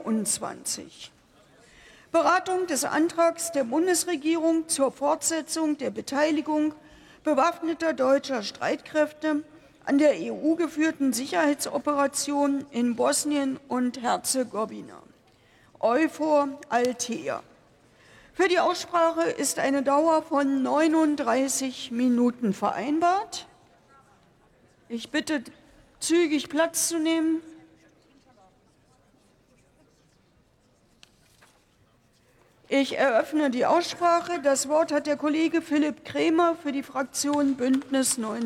24. Beratung des Antrags der Bundesregierung zur Fortsetzung der Beteiligung bewaffneter deutscher Streitkräfte an der EU-geführten Sicherheitsoperation in Bosnien und Herzegowina. Euphor Altea. Für die Aussprache ist eine Dauer von 39 Minuten vereinbart. Ich bitte, zügig Platz zu nehmen. Ich eröffne die Aussprache. Das Wort hat der Kollege Philipp Krämer für die Fraktion Bündnis 90